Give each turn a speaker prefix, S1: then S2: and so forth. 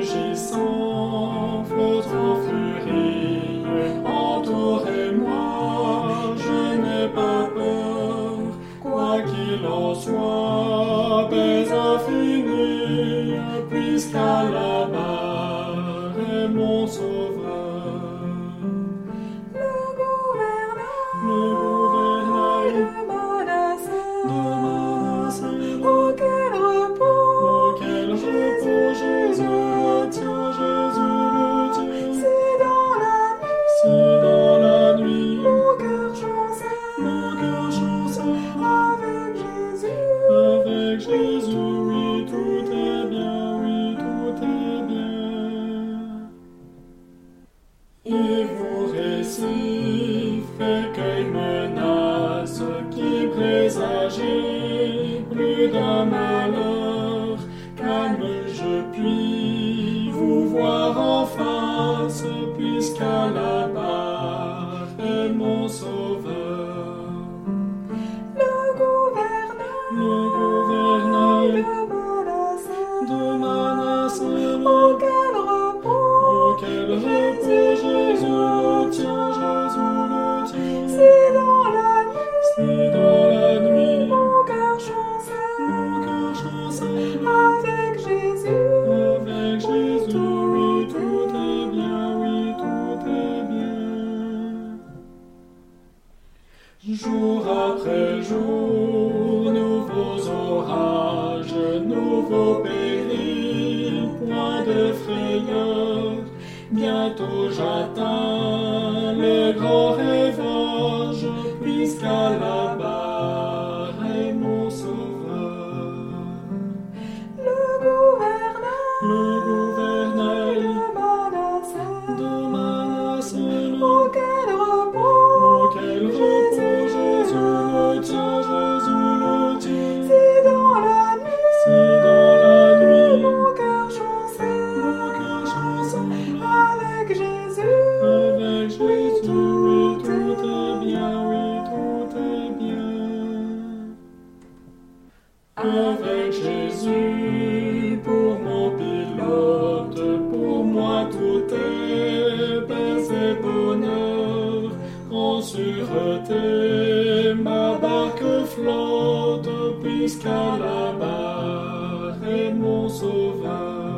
S1: rugissant. vous récif, cueille menace qui présageait plus d'un malheur. Calme, je puis vous voir en face, Jour après jour, nouveaux orages, nouveaux périls, point de frayeur. Bientôt j'atteins le grand révenge, puisqu'à la barre est mon sauveur.
S2: Le gouverneur.
S1: Avec Jésus pour mon pilote, pour moi tout est paix et bonheur. En sûreté, ma barque flotte, puisqu'à la barre est mon sauveur.